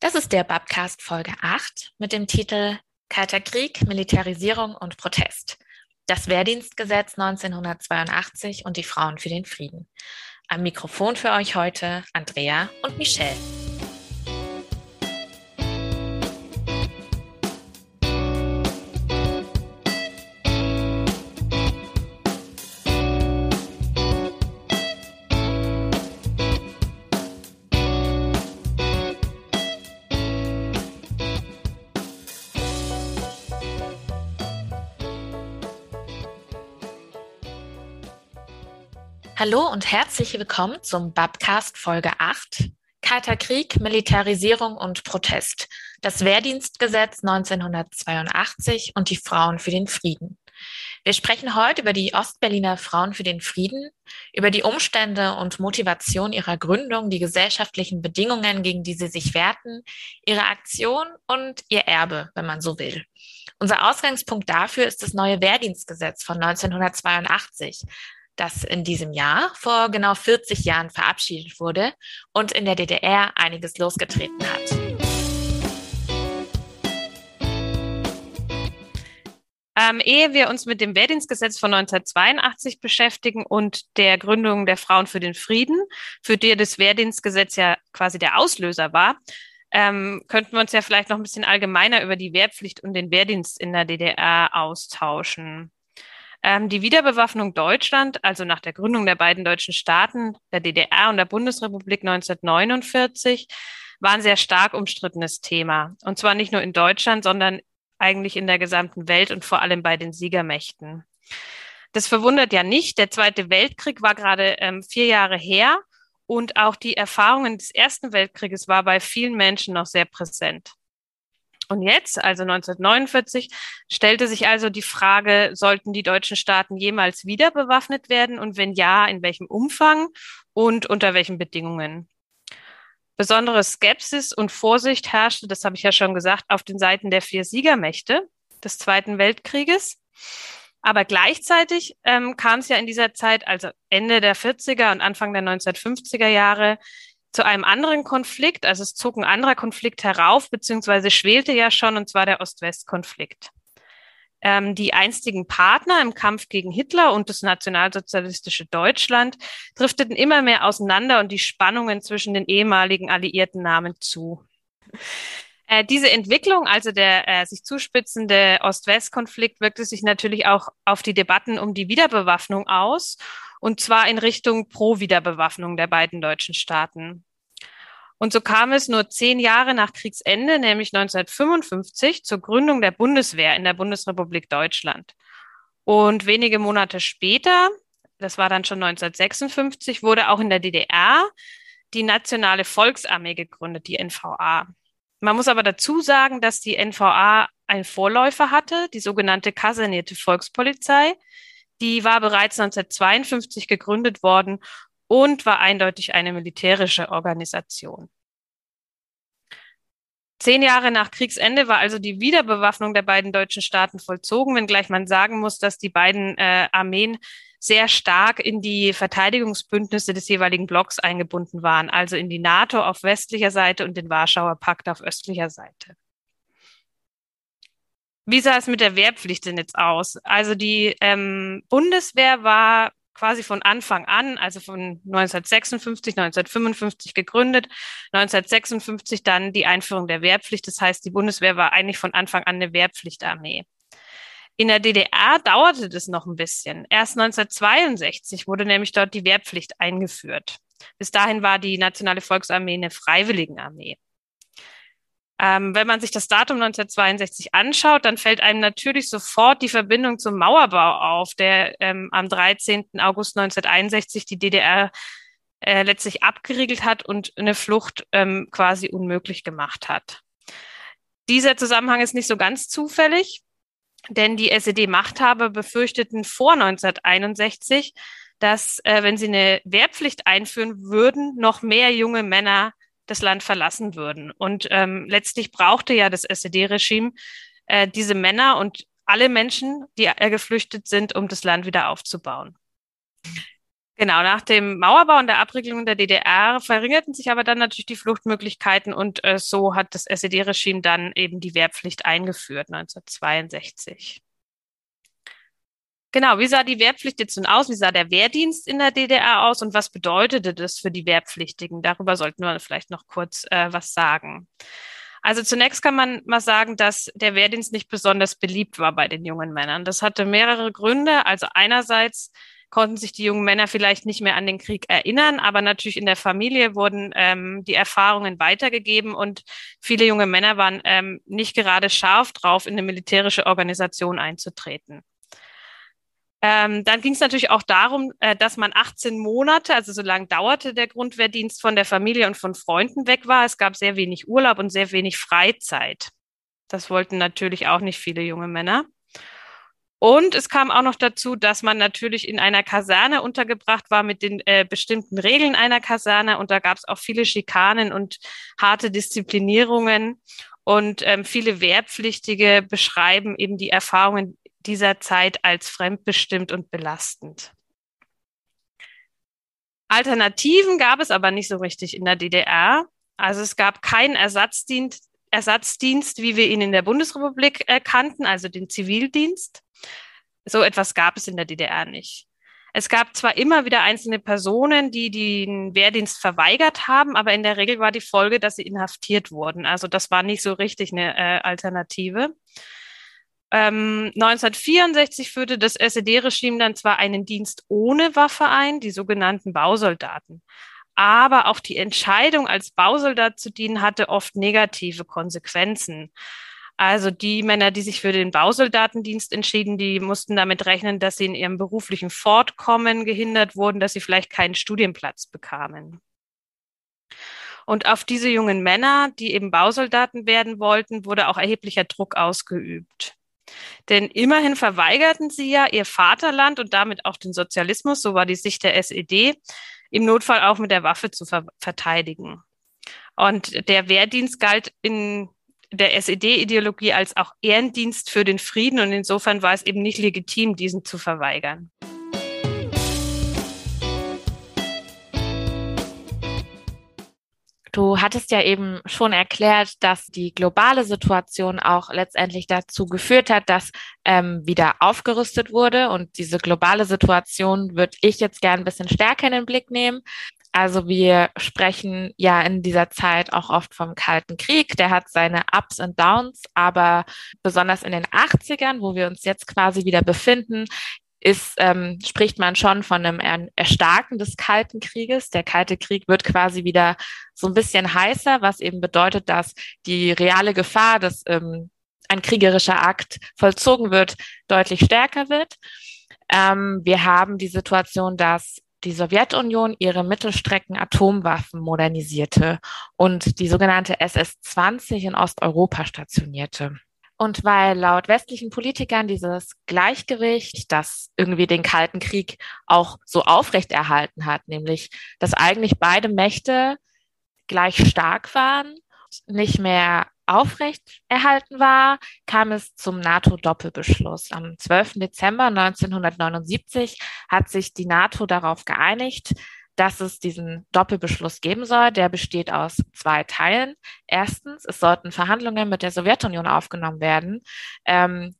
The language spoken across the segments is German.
Das ist der Babcast Folge 8 mit dem Titel Kalter Krieg, Militarisierung und Protest. Das Wehrdienstgesetz 1982 und die Frauen für den Frieden. Am Mikrofon für euch heute Andrea und Michelle. Hallo und herzlich willkommen zum Babcast Folge 8. Kalter Krieg, Militarisierung und Protest. Das Wehrdienstgesetz 1982 und die Frauen für den Frieden. Wir sprechen heute über die Ostberliner Frauen für den Frieden, über die Umstände und Motivation ihrer Gründung, die gesellschaftlichen Bedingungen, gegen die sie sich wehrten, ihre Aktion und ihr Erbe, wenn man so will. Unser Ausgangspunkt dafür ist das neue Wehrdienstgesetz von 1982, das in diesem Jahr vor genau 40 Jahren verabschiedet wurde und in der DDR einiges losgetreten hat. Ähm, ehe wir uns mit dem Wehrdienstgesetz von 1982 beschäftigen und der Gründung der Frauen für den Frieden, für die das Wehrdienstgesetz ja quasi der Auslöser war, ähm, könnten wir uns ja vielleicht noch ein bisschen allgemeiner über die Wehrpflicht und den Wehrdienst in der DDR austauschen. Ähm, die Wiederbewaffnung Deutschland, also nach der Gründung der beiden deutschen Staaten, der DDR und der Bundesrepublik 1949, war ein sehr stark umstrittenes Thema. Und zwar nicht nur in Deutschland, sondern eigentlich in der gesamten Welt und vor allem bei den Siegermächten. Das verwundert ja nicht. Der Zweite Weltkrieg war gerade ähm, vier Jahre her und auch die Erfahrungen des Ersten Weltkrieges war bei vielen Menschen noch sehr präsent. Und jetzt, also 1949, stellte sich also die Frage, sollten die deutschen Staaten jemals wieder bewaffnet werden und wenn ja, in welchem Umfang und unter welchen Bedingungen? Besondere Skepsis und Vorsicht herrschte, das habe ich ja schon gesagt, auf den Seiten der vier Siegermächte des Zweiten Weltkrieges. Aber gleichzeitig ähm, kam es ja in dieser Zeit, also Ende der 40er und Anfang der 1950er Jahre, zu einem anderen Konflikt. Also es zog ein anderer Konflikt herauf, beziehungsweise schwelte ja schon, und zwar der Ost-West-Konflikt. Ähm, die einstigen Partner im Kampf gegen Hitler und das nationalsozialistische Deutschland drifteten immer mehr auseinander und die Spannungen zwischen den ehemaligen Alliierten nahmen zu. Äh, diese Entwicklung, also der äh, sich zuspitzende Ost-West-Konflikt, wirkte sich natürlich auch auf die Debatten um die Wiederbewaffnung aus, und zwar in Richtung Pro-Wiederbewaffnung der beiden deutschen Staaten. Und so kam es nur zehn Jahre nach Kriegsende, nämlich 1955, zur Gründung der Bundeswehr in der Bundesrepublik Deutschland. Und wenige Monate später, das war dann schon 1956, wurde auch in der DDR die Nationale Volksarmee gegründet, die NVA. Man muss aber dazu sagen, dass die NVA einen Vorläufer hatte, die sogenannte kasernierte Volkspolizei. Die war bereits 1952 gegründet worden und war eindeutig eine militärische Organisation. Zehn Jahre nach Kriegsende war also die Wiederbewaffnung der beiden deutschen Staaten vollzogen, wenngleich man sagen muss, dass die beiden äh, Armeen sehr stark in die Verteidigungsbündnisse des jeweiligen Blocks eingebunden waren, also in die NATO auf westlicher Seite und den Warschauer Pakt auf östlicher Seite. Wie sah es mit der Wehrpflicht denn jetzt aus? Also die ähm, Bundeswehr war quasi von Anfang an, also von 1956, 1955 gegründet, 1956 dann die Einführung der Wehrpflicht. Das heißt, die Bundeswehr war eigentlich von Anfang an eine Wehrpflichtarmee. In der DDR dauerte das noch ein bisschen. Erst 1962 wurde nämlich dort die Wehrpflicht eingeführt. Bis dahin war die Nationale Volksarmee eine Freiwilligenarmee. Ähm, wenn man sich das Datum 1962 anschaut, dann fällt einem natürlich sofort die Verbindung zum Mauerbau auf, der ähm, am 13. August 1961 die DDR äh, letztlich abgeriegelt hat und eine Flucht ähm, quasi unmöglich gemacht hat. Dieser Zusammenhang ist nicht so ganz zufällig. Denn die SED-Machthaber befürchteten vor 1961, dass, äh, wenn sie eine Wehrpflicht einführen würden, noch mehr junge Männer das Land verlassen würden. Und ähm, letztlich brauchte ja das SED-Regime äh, diese Männer und alle Menschen, die äh, geflüchtet sind, um das Land wieder aufzubauen. Genau, nach dem Mauerbau und der Abriegelung der DDR verringerten sich aber dann natürlich die Fluchtmöglichkeiten und äh, so hat das SED-Regime dann eben die Wehrpflicht eingeführt 1962. Genau, wie sah die Wehrpflicht jetzt nun aus? Wie sah der Wehrdienst in der DDR aus und was bedeutete das für die Wehrpflichtigen? Darüber sollten wir vielleicht noch kurz äh, was sagen. Also zunächst kann man mal sagen, dass der Wehrdienst nicht besonders beliebt war bei den jungen Männern. Das hatte mehrere Gründe. Also einerseits konnten sich die jungen Männer vielleicht nicht mehr an den Krieg erinnern, aber natürlich in der Familie wurden ähm, die Erfahrungen weitergegeben und viele junge Männer waren ähm, nicht gerade scharf drauf, in eine militärische Organisation einzutreten. Ähm, dann ging es natürlich auch darum, äh, dass man 18 Monate, also so lange dauerte der Grundwehrdienst, von der Familie und von Freunden weg war. Es gab sehr wenig Urlaub und sehr wenig Freizeit. Das wollten natürlich auch nicht viele junge Männer. Und es kam auch noch dazu, dass man natürlich in einer Kaserne untergebracht war mit den äh, bestimmten Regeln einer Kaserne. Und da gab es auch viele Schikanen und harte Disziplinierungen. Und ähm, viele Wehrpflichtige beschreiben eben die Erfahrungen dieser Zeit als fremdbestimmt und belastend. Alternativen gab es aber nicht so richtig in der DDR. Also es gab keinen Ersatzdienst, Ersatzdienst, wie wir ihn in der Bundesrepublik kannten, also den Zivildienst. So etwas gab es in der DDR nicht. Es gab zwar immer wieder einzelne Personen, die den Wehrdienst verweigert haben, aber in der Regel war die Folge, dass sie inhaftiert wurden. Also das war nicht so richtig eine äh, Alternative. Ähm, 1964 führte das SED-Regime dann zwar einen Dienst ohne Waffe ein, die sogenannten Bausoldaten. Aber auch die Entscheidung, als Bausoldat zu dienen, hatte oft negative Konsequenzen. Also die Männer, die sich für den Bausoldatendienst entschieden, die mussten damit rechnen, dass sie in ihrem beruflichen Fortkommen gehindert wurden, dass sie vielleicht keinen Studienplatz bekamen. Und auf diese jungen Männer, die eben Bausoldaten werden wollten, wurde auch erheblicher Druck ausgeübt. Denn immerhin verweigerten sie ja ihr Vaterland und damit auch den Sozialismus, so war die Sicht der SED, im Notfall auch mit der Waffe zu ver verteidigen. Und der Wehrdienst galt in der SED-Ideologie als auch Ehrendienst für den Frieden und insofern war es eben nicht legitim, diesen zu verweigern. Du hattest ja eben schon erklärt, dass die globale Situation auch letztendlich dazu geführt hat, dass ähm, wieder aufgerüstet wurde. Und diese globale Situation würde ich jetzt gern ein bisschen stärker in den Blick nehmen. Also wir sprechen ja in dieser Zeit auch oft vom Kalten Krieg. Der hat seine Ups und Downs, aber besonders in den 80ern, wo wir uns jetzt quasi wieder befinden, ist, ähm, spricht man schon von einem Erstarken des Kalten Krieges. Der Kalte Krieg wird quasi wieder so ein bisschen heißer, was eben bedeutet, dass die reale Gefahr, dass ähm, ein kriegerischer Akt vollzogen wird, deutlich stärker wird. Ähm, wir haben die Situation, dass die Sowjetunion ihre Mittelstrecken-Atomwaffen modernisierte und die sogenannte SS-20 in Osteuropa stationierte. Und weil laut westlichen Politikern dieses Gleichgewicht, das irgendwie den Kalten Krieg auch so aufrechterhalten hat, nämlich dass eigentlich beide Mächte gleich stark waren, nicht mehr aufrecht erhalten war, kam es zum NATO-Doppelbeschluss. Am 12. Dezember 1979 hat sich die NATO darauf geeinigt, dass es diesen Doppelbeschluss geben soll. Der besteht aus zwei Teilen. Erstens, es sollten Verhandlungen mit der Sowjetunion aufgenommen werden. Ähm,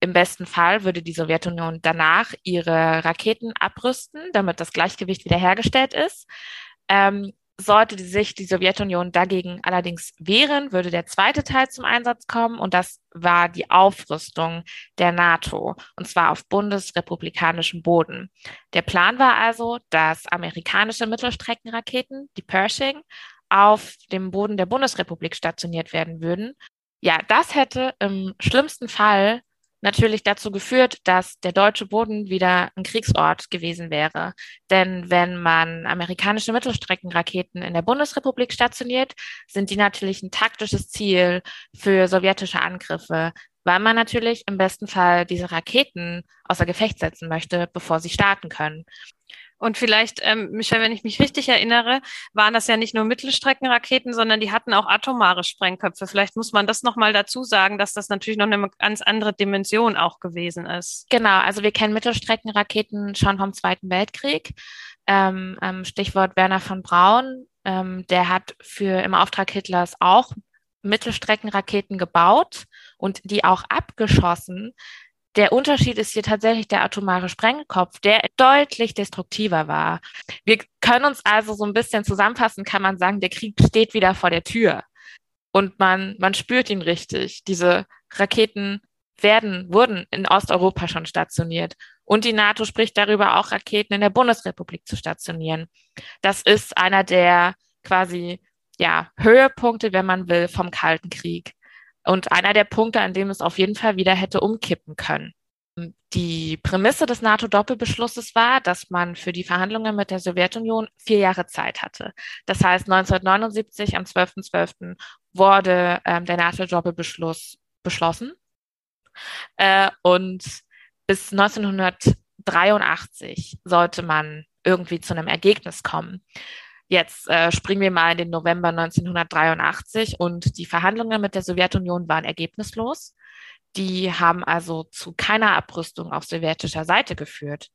Im besten Fall würde die Sowjetunion danach ihre Raketen abrüsten, damit das Gleichgewicht wiederhergestellt ist. Ähm, sollte sich die Sowjetunion dagegen allerdings wehren, würde der zweite Teil zum Einsatz kommen und das war die Aufrüstung der NATO und zwar auf bundesrepublikanischem Boden. Der Plan war also, dass amerikanische Mittelstreckenraketen, die Pershing, auf dem Boden der Bundesrepublik stationiert werden würden. Ja, das hätte im schlimmsten Fall natürlich dazu geführt, dass der deutsche Boden wieder ein Kriegsort gewesen wäre. Denn wenn man amerikanische Mittelstreckenraketen in der Bundesrepublik stationiert, sind die natürlich ein taktisches Ziel für sowjetische Angriffe, weil man natürlich im besten Fall diese Raketen außer Gefecht setzen möchte, bevor sie starten können. Und vielleicht, ähm, Michael, wenn ich mich richtig erinnere, waren das ja nicht nur Mittelstreckenraketen, sondern die hatten auch atomare Sprengköpfe. Vielleicht muss man das nochmal dazu sagen, dass das natürlich noch eine ganz andere Dimension auch gewesen ist. Genau, also wir kennen Mittelstreckenraketen schon vom Zweiten Weltkrieg. ähm, ähm, Stichwort Werner von Braun, ähm, der hat für im Auftrag Hitlers auch Mittelstreckenraketen gebaut und die auch abgeschossen. Der Unterschied ist hier tatsächlich der atomare Sprengkopf, der deutlich destruktiver war. Wir können uns also so ein bisschen zusammenfassen, kann man sagen, der Krieg steht wieder vor der Tür. Und man, man spürt ihn richtig. Diese Raketen werden, wurden in Osteuropa schon stationiert. Und die NATO spricht darüber, auch Raketen in der Bundesrepublik zu stationieren. Das ist einer der quasi, ja, Höhepunkte, wenn man will, vom Kalten Krieg. Und einer der Punkte, an dem es auf jeden Fall wieder hätte umkippen können. Die Prämisse des NATO-Doppelbeschlusses war, dass man für die Verhandlungen mit der Sowjetunion vier Jahre Zeit hatte. Das heißt, 1979 am 12.12. .12. wurde ähm, der NATO-Doppelbeschluss beschlossen. Äh, und bis 1983 sollte man irgendwie zu einem Ergebnis kommen. Jetzt äh, springen wir mal in den November 1983 und die Verhandlungen mit der Sowjetunion waren ergebnislos. Die haben also zu keiner Abrüstung auf sowjetischer Seite geführt.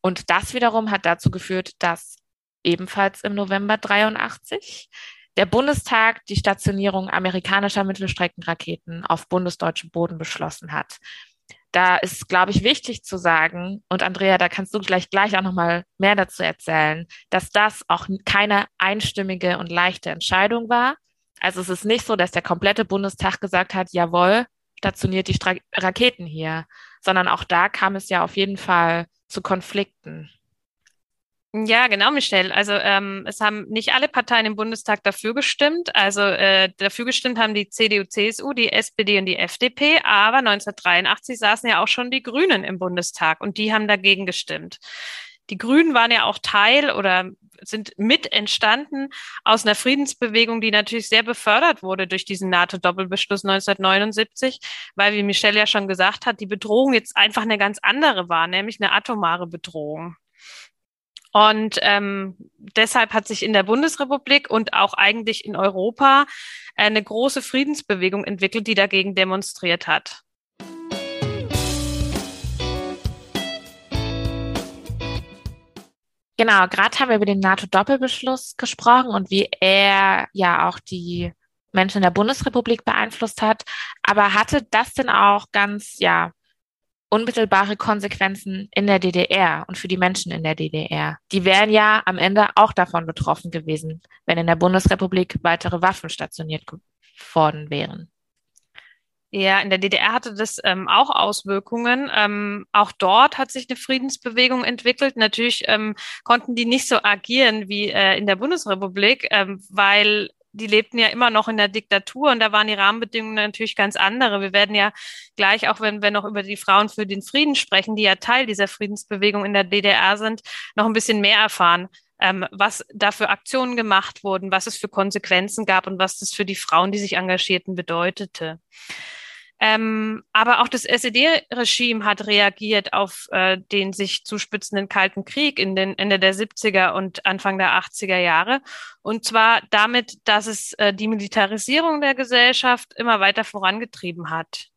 Und das wiederum hat dazu geführt, dass ebenfalls im November 83 der Bundestag die Stationierung amerikanischer Mittelstreckenraketen auf bundesdeutschem Boden beschlossen hat. Da ist, glaube ich, wichtig zu sagen, und Andrea, da kannst du gleich gleich auch nochmal mehr dazu erzählen, dass das auch keine einstimmige und leichte Entscheidung war. Also es ist nicht so, dass der komplette Bundestag gesagt hat, jawohl, stationiert die Stra Raketen hier, sondern auch da kam es ja auf jeden Fall zu Konflikten. Ja, genau, Michelle. Also ähm, es haben nicht alle Parteien im Bundestag dafür gestimmt. Also äh, dafür gestimmt haben die CDU, CSU, die SPD und die FDP. Aber 1983 saßen ja auch schon die Grünen im Bundestag und die haben dagegen gestimmt. Die Grünen waren ja auch Teil oder sind mit entstanden aus einer Friedensbewegung, die natürlich sehr befördert wurde durch diesen NATO-Doppelbeschluss 1979, weil, wie Michelle ja schon gesagt hat, die Bedrohung jetzt einfach eine ganz andere war, nämlich eine atomare Bedrohung. Und ähm, deshalb hat sich in der Bundesrepublik und auch eigentlich in Europa eine große Friedensbewegung entwickelt, die dagegen demonstriert hat. Genau, gerade haben wir über den NATO-Doppelbeschluss gesprochen und wie er ja auch die Menschen in der Bundesrepublik beeinflusst hat. Aber hatte das denn auch ganz, ja, unmittelbare Konsequenzen in der DDR und für die Menschen in der DDR. Die wären ja am Ende auch davon betroffen gewesen, wenn in der Bundesrepublik weitere Waffen stationiert worden wären. Ja, in der DDR hatte das ähm, auch Auswirkungen. Ähm, auch dort hat sich eine Friedensbewegung entwickelt. Natürlich ähm, konnten die nicht so agieren wie äh, in der Bundesrepublik, ähm, weil die lebten ja immer noch in der Diktatur und da waren die Rahmenbedingungen natürlich ganz andere. Wir werden ja gleich, auch wenn wir noch über die Frauen für den Frieden sprechen, die ja Teil dieser Friedensbewegung in der DDR sind, noch ein bisschen mehr erfahren, ähm, was da für Aktionen gemacht wurden, was es für Konsequenzen gab und was das für die Frauen, die sich engagierten, bedeutete. Ähm, aber auch das SED-Regime hat reagiert auf äh, den sich zuspitzenden Kalten Krieg in den Ende der 70er und Anfang der 80er Jahre. Und zwar damit, dass es äh, die Militarisierung der Gesellschaft immer weiter vorangetrieben hat.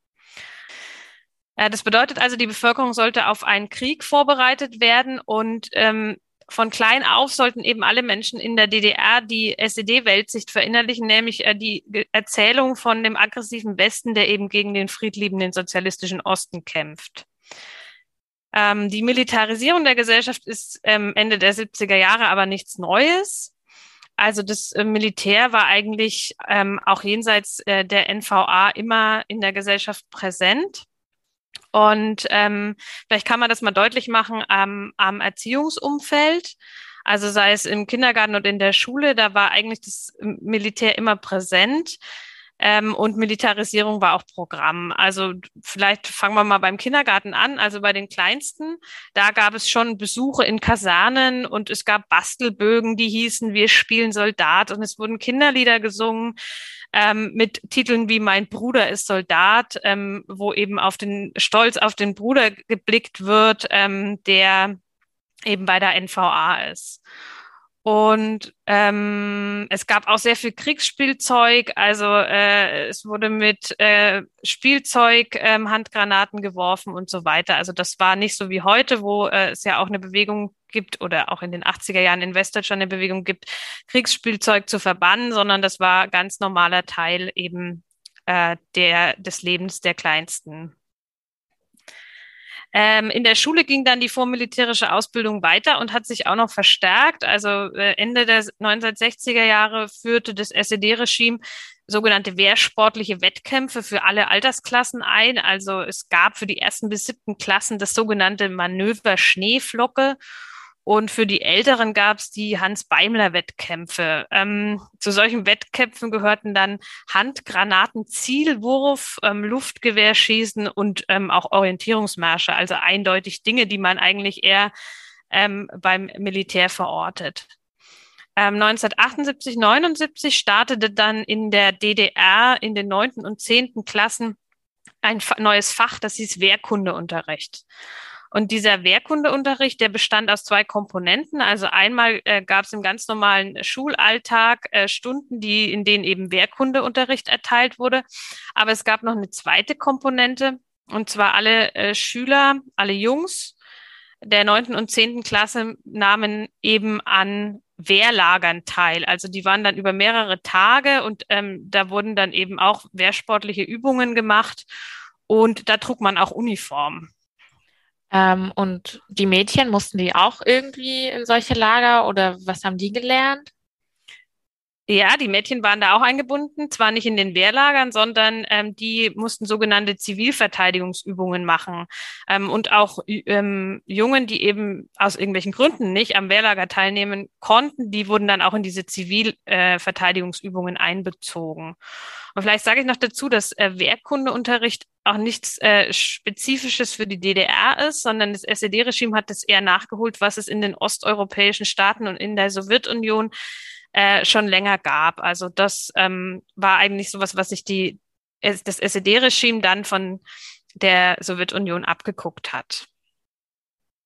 Äh, das bedeutet also, die Bevölkerung sollte auf einen Krieg vorbereitet werden und ähm, von klein auf sollten eben alle Menschen in der DDR die SED-Weltsicht verinnerlichen, nämlich äh, die Erzählung von dem aggressiven Westen, der eben gegen den friedliebenden sozialistischen Osten kämpft. Ähm, die Militarisierung der Gesellschaft ist ähm, Ende der 70er Jahre aber nichts Neues. Also das äh, Militär war eigentlich ähm, auch jenseits äh, der NVA immer in der Gesellschaft präsent. Und ähm, vielleicht kann man das mal deutlich machen am, am Erziehungsumfeld. Also sei es im Kindergarten und in der Schule, da war eigentlich das Militär immer präsent. Ähm, und Militarisierung war auch Programm. Also vielleicht fangen wir mal beim Kindergarten an. Also bei den Kleinsten, da gab es schon Besuche in Kasernen und es gab Bastelbögen, die hießen, wir spielen Soldat und es wurden Kinderlieder gesungen ähm, mit Titeln wie Mein Bruder ist Soldat, ähm, wo eben auf den Stolz auf den Bruder geblickt wird, ähm, der eben bei der NVA ist. Und ähm, es gab auch sehr viel Kriegsspielzeug. Also äh, es wurde mit äh, Spielzeug ähm, Handgranaten geworfen und so weiter. Also das war nicht so wie heute, wo äh, es ja auch eine Bewegung gibt oder auch in den 80er Jahren in Westdeutschland eine Bewegung gibt, Kriegsspielzeug zu verbannen, sondern das war ganz normaler Teil eben äh, der, des Lebens der Kleinsten. Ähm, in der Schule ging dann die vormilitärische Ausbildung weiter und hat sich auch noch verstärkt. Also äh, Ende der 1960er Jahre führte das SED-Regime sogenannte wehrsportliche Wettkämpfe für alle Altersklassen ein. Also es gab für die ersten bis siebten Klassen das sogenannte Manöver Schneeflocke und für die Älteren gab es die Hans-Beimler-Wettkämpfe. Ähm, zu solchen Wettkämpfen gehörten dann Handgranaten, Zielwurf, ähm, Luftgewehrschießen und ähm, auch Orientierungsmärsche. Also eindeutig Dinge, die man eigentlich eher ähm, beim Militär verortet. 1978, ähm, 79 startete dann in der DDR in den neunten und zehnten Klassen ein neues Fach, das hieß Wehrkundeunterricht. Und dieser Wehrkundeunterricht, der bestand aus zwei Komponenten. Also einmal äh, gab es im ganz normalen Schulalltag äh, Stunden, die, in denen eben Wehrkundeunterricht erteilt wurde. Aber es gab noch eine zweite Komponente, und zwar alle äh, Schüler, alle Jungs der neunten und zehnten Klasse nahmen eben an Wehrlagern teil. Also die waren dann über mehrere Tage und ähm, da wurden dann eben auch wehrsportliche Übungen gemacht und da trug man auch Uniform. Ähm, und die Mädchen mussten die auch irgendwie in solche Lager oder was haben die gelernt? Ja, die Mädchen waren da auch eingebunden, zwar nicht in den Wehrlagern, sondern ähm, die mussten sogenannte Zivilverteidigungsübungen machen. Ähm, und auch ähm, Jungen, die eben aus irgendwelchen Gründen nicht am Wehrlager teilnehmen konnten, die wurden dann auch in diese Zivilverteidigungsübungen äh, einbezogen. Und vielleicht sage ich noch dazu, dass äh, Wehrkundeunterricht auch nichts äh, Spezifisches für die DDR ist, sondern das SED-Regime hat es eher nachgeholt, was es in den osteuropäischen Staaten und in der Sowjetunion äh, schon länger gab. Also das ähm, war eigentlich sowas, was sich die, das SED-Regime dann von der Sowjetunion abgeguckt hat.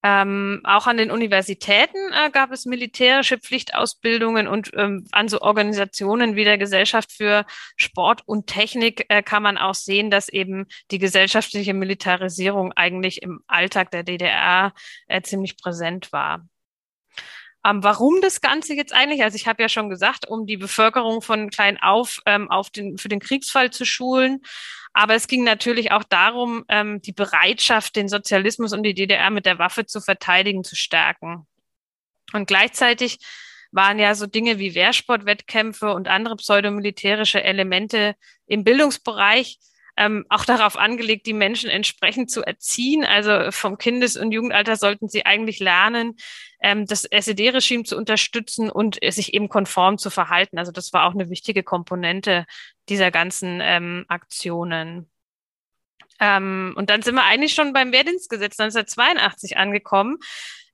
Ähm, auch an den Universitäten äh, gab es militärische Pflichtausbildungen und ähm, an so Organisationen wie der Gesellschaft für Sport und Technik äh, kann man auch sehen, dass eben die gesellschaftliche Militarisierung eigentlich im Alltag der DDR äh, ziemlich präsent war. Ähm, warum das Ganze jetzt eigentlich? Also ich habe ja schon gesagt, um die Bevölkerung von klein auf ähm, auf den, für den Kriegsfall zu schulen. Aber es ging natürlich auch darum, ähm, die Bereitschaft, den Sozialismus und die DDR mit der Waffe zu verteidigen, zu stärken. Und gleichzeitig waren ja so Dinge wie Wehrsportwettkämpfe und andere pseudomilitärische Elemente im Bildungsbereich ähm, auch darauf angelegt, die Menschen entsprechend zu erziehen. Also vom Kindes- und Jugendalter sollten sie eigentlich lernen, ähm, das SED-Regime zu unterstützen und sich eben konform zu verhalten. Also das war auch eine wichtige Komponente dieser ganzen ähm, Aktionen. Ähm, und dann sind wir eigentlich schon beim Wehrdienstgesetz 1982 angekommen.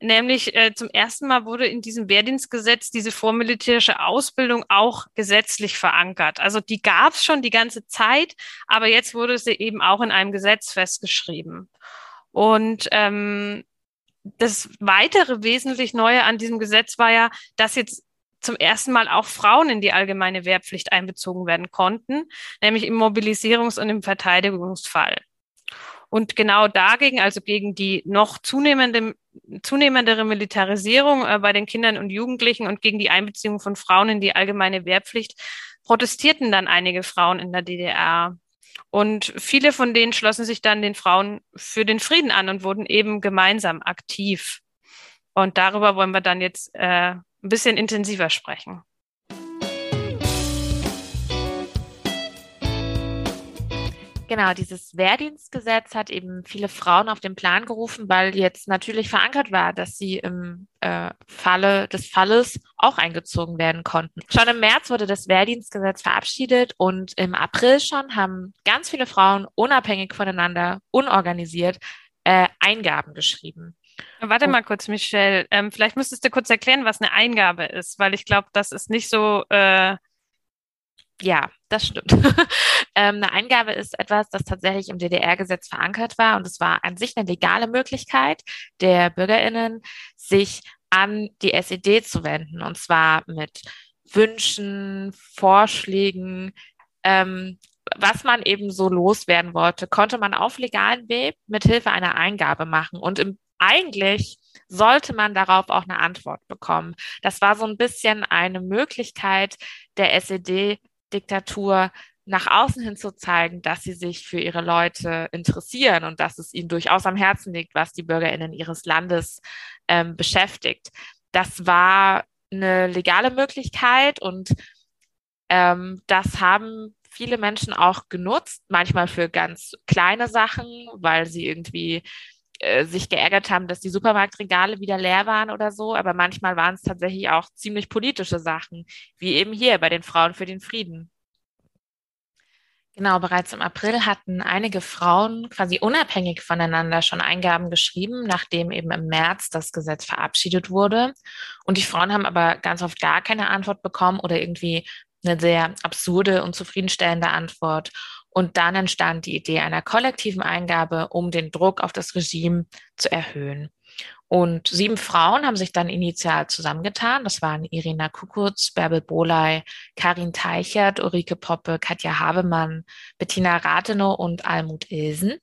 Nämlich äh, zum ersten Mal wurde in diesem Wehrdienstgesetz diese vormilitärische Ausbildung auch gesetzlich verankert. Also die gab es schon die ganze Zeit, aber jetzt wurde sie eben auch in einem Gesetz festgeschrieben. Und ähm, das weitere wesentlich Neue an diesem Gesetz war ja, dass jetzt zum ersten Mal auch Frauen in die allgemeine Wehrpflicht einbezogen werden konnten, nämlich im Mobilisierungs- und im Verteidigungsfall. Und genau dagegen, also gegen die noch zunehmende, zunehmendere Militarisierung äh, bei den Kindern und Jugendlichen und gegen die Einbeziehung von Frauen in die allgemeine Wehrpflicht, protestierten dann einige Frauen in der DDR. Und viele von denen schlossen sich dann den Frauen für den Frieden an und wurden eben gemeinsam aktiv. Und darüber wollen wir dann jetzt äh, ein bisschen intensiver sprechen. Genau, dieses Wehrdienstgesetz hat eben viele Frauen auf den Plan gerufen, weil jetzt natürlich verankert war, dass sie im äh, Falle des Falles auch eingezogen werden konnten. Schon im März wurde das Wehrdienstgesetz verabschiedet und im April schon haben ganz viele Frauen unabhängig voneinander, unorganisiert, äh, Eingaben geschrieben. Warte mal kurz, Michelle. Ähm, vielleicht müsstest du kurz erklären, was eine Eingabe ist, weil ich glaube, das ist nicht so äh, ja, das stimmt. ähm, eine Eingabe ist etwas, das tatsächlich im DDR-Gesetz verankert war und es war an sich eine legale Möglichkeit der BürgerInnen, sich an die SED zu wenden. Und zwar mit Wünschen, Vorschlägen, ähm, was man eben so loswerden wollte, konnte man auf legalen Weg mit Hilfe einer Eingabe machen. Und im, eigentlich sollte man darauf auch eine Antwort bekommen. Das war so ein bisschen eine Möglichkeit der SED-Diktatur, nach außen hin zu zeigen, dass sie sich für ihre Leute interessieren und dass es ihnen durchaus am Herzen liegt, was die Bürgerinnen ihres Landes ähm, beschäftigt. Das war eine legale Möglichkeit und ähm, das haben viele Menschen auch genutzt, manchmal für ganz kleine Sachen, weil sie irgendwie äh, sich geärgert haben, dass die Supermarktregale wieder leer waren oder so. Aber manchmal waren es tatsächlich auch ziemlich politische Sachen, wie eben hier bei den Frauen für den Frieden. Genau, bereits im April hatten einige Frauen quasi unabhängig voneinander schon Eingaben geschrieben, nachdem eben im März das Gesetz verabschiedet wurde. Und die Frauen haben aber ganz oft gar keine Antwort bekommen oder irgendwie eine sehr absurde und zufriedenstellende Antwort. Und dann entstand die Idee einer kollektiven Eingabe, um den Druck auf das Regime zu erhöhen. Und sieben Frauen haben sich dann initial zusammengetan. Das waren Irina Kukurz, Bärbel Boley, Karin Teichert, Ulrike Poppe, Katja Habemann, Bettina Rathenow und Almut Ilsen.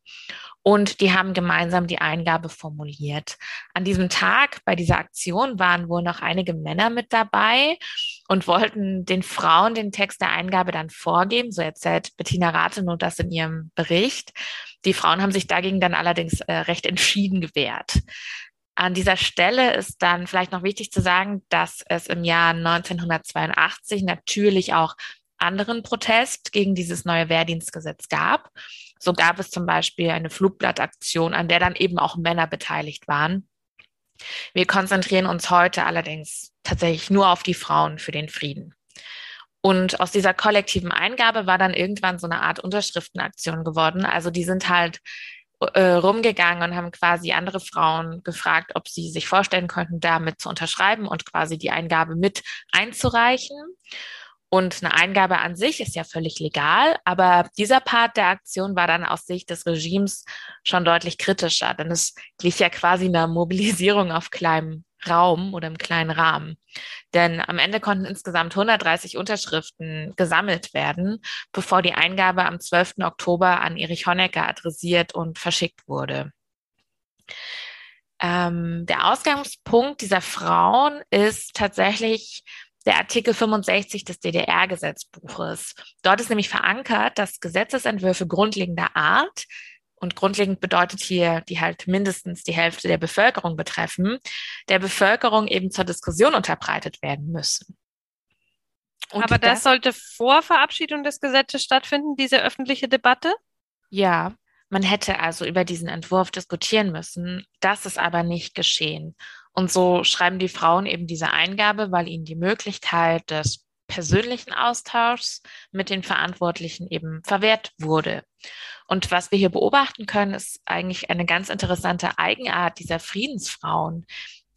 Und die haben gemeinsam die Eingabe formuliert. An diesem Tag bei dieser Aktion waren wohl noch einige Männer mit dabei und wollten den Frauen den Text der Eingabe dann vorgeben. So erzählt Bettina Rathenow das in ihrem Bericht. Die Frauen haben sich dagegen dann allerdings äh, recht entschieden gewehrt. An dieser Stelle ist dann vielleicht noch wichtig zu sagen, dass es im Jahr 1982 natürlich auch anderen Protest gegen dieses neue Wehrdienstgesetz gab. So gab es zum Beispiel eine Flugblattaktion, an der dann eben auch Männer beteiligt waren. Wir konzentrieren uns heute allerdings tatsächlich nur auf die Frauen für den Frieden. Und aus dieser kollektiven Eingabe war dann irgendwann so eine Art Unterschriftenaktion geworden. Also die sind halt äh, rumgegangen und haben quasi andere Frauen gefragt, ob sie sich vorstellen könnten, damit zu unterschreiben und quasi die Eingabe mit einzureichen. Und eine Eingabe an sich ist ja völlig legal, aber dieser Part der Aktion war dann aus Sicht des Regimes schon deutlich kritischer, denn es glich ja quasi einer Mobilisierung auf kleinem Raum oder im kleinen Rahmen. Denn am Ende konnten insgesamt 130 Unterschriften gesammelt werden, bevor die Eingabe am 12. Oktober an Erich Honecker adressiert und verschickt wurde. Ähm, der Ausgangspunkt dieser Frauen ist tatsächlich der Artikel 65 des DDR-Gesetzbuches. Dort ist nämlich verankert, dass Gesetzesentwürfe grundlegender Art und grundlegend bedeutet hier, die halt mindestens die Hälfte der Bevölkerung betreffen, der Bevölkerung eben zur Diskussion unterbreitet werden müssen. Und Aber das, das sollte vor Verabschiedung des Gesetzes stattfinden, diese öffentliche Debatte? Ja, man hätte also über diesen Entwurf diskutieren müssen. Das ist aber nicht geschehen. Und so schreiben die Frauen eben diese Eingabe, weil ihnen die Möglichkeit des persönlichen Austauschs mit den Verantwortlichen eben verwehrt wurde. Und was wir hier beobachten können, ist eigentlich eine ganz interessante Eigenart dieser Friedensfrauen,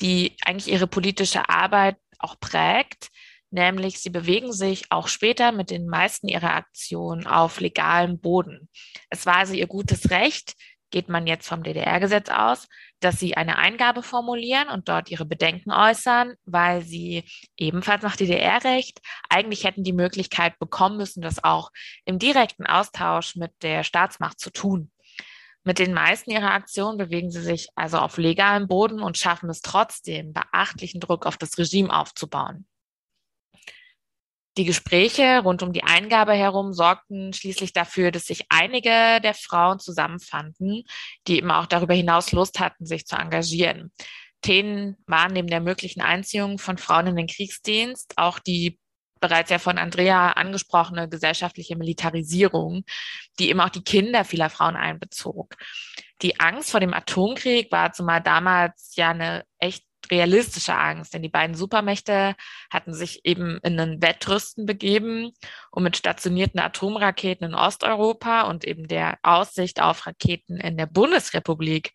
die eigentlich ihre politische Arbeit auch prägt, nämlich sie bewegen sich auch später mit den meisten ihrer Aktionen auf legalem Boden. Es war also ihr gutes Recht, geht man jetzt vom DDR-Gesetz aus, dass sie eine Eingabe formulieren und dort ihre Bedenken äußern, weil sie ebenfalls nach DDR-Recht eigentlich hätten die Möglichkeit bekommen müssen, das auch im direkten Austausch mit der Staatsmacht zu tun. Mit den meisten ihrer Aktionen bewegen sie sich also auf legalem Boden und schaffen es trotzdem, beachtlichen Druck auf das Regime aufzubauen. Die Gespräche rund um die Eingabe herum sorgten schließlich dafür, dass sich einige der Frauen zusammenfanden, die eben auch darüber hinaus Lust hatten, sich zu engagieren. Themen waren neben der möglichen Einziehung von Frauen in den Kriegsdienst auch die bereits ja von Andrea angesprochene gesellschaftliche Militarisierung, die eben auch die Kinder vieler Frauen einbezog. Die Angst vor dem Atomkrieg war zumal damals ja eine echt realistische Angst, denn die beiden Supermächte hatten sich eben in einen Wettrüsten begeben und mit stationierten Atomraketen in Osteuropa und eben der Aussicht auf Raketen in der Bundesrepublik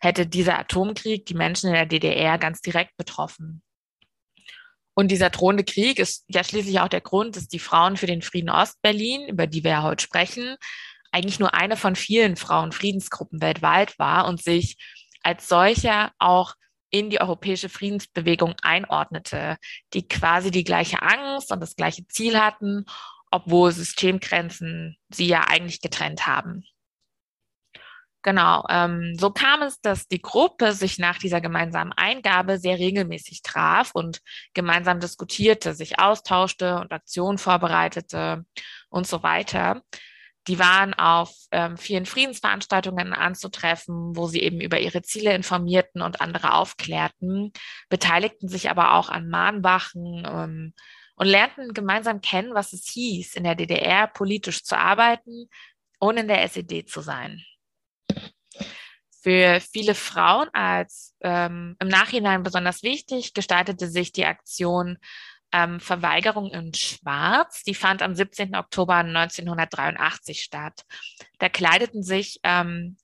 hätte dieser Atomkrieg die Menschen in der DDR ganz direkt betroffen. Und dieser drohende Krieg ist ja schließlich auch der Grund, dass die Frauen für den Frieden Ostberlin, über die wir ja heute sprechen, eigentlich nur eine von vielen Frauenfriedensgruppen weltweit war und sich als solcher auch in die europäische Friedensbewegung einordnete, die quasi die gleiche Angst und das gleiche Ziel hatten, obwohl Systemgrenzen sie ja eigentlich getrennt haben. Genau, ähm, so kam es, dass die Gruppe sich nach dieser gemeinsamen Eingabe sehr regelmäßig traf und gemeinsam diskutierte, sich austauschte und Aktionen vorbereitete und so weiter. Die waren auf ähm, vielen Friedensveranstaltungen anzutreffen, wo sie eben über ihre Ziele informierten und andere aufklärten, beteiligten sich aber auch an Mahnwachen ähm, und lernten gemeinsam kennen, was es hieß, in der DDR politisch zu arbeiten und in der SED zu sein. Für viele Frauen als ähm, im Nachhinein besonders wichtig gestaltete sich die Aktion ähm, Verweigerung in Schwarz. Die fand am 17. Oktober 1983 statt. Da kleideten sich ähm,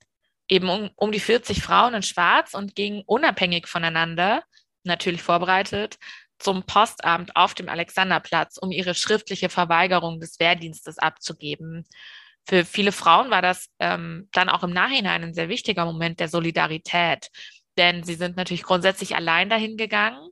eben um, um die 40 Frauen in Schwarz und gingen unabhängig voneinander, natürlich vorbereitet, zum Postamt auf dem Alexanderplatz, um ihre schriftliche Verweigerung des Wehrdienstes abzugeben für viele Frauen war das ähm, dann auch im Nachhinein ein sehr wichtiger Moment der Solidarität. Denn sie sind natürlich grundsätzlich allein dahin gegangen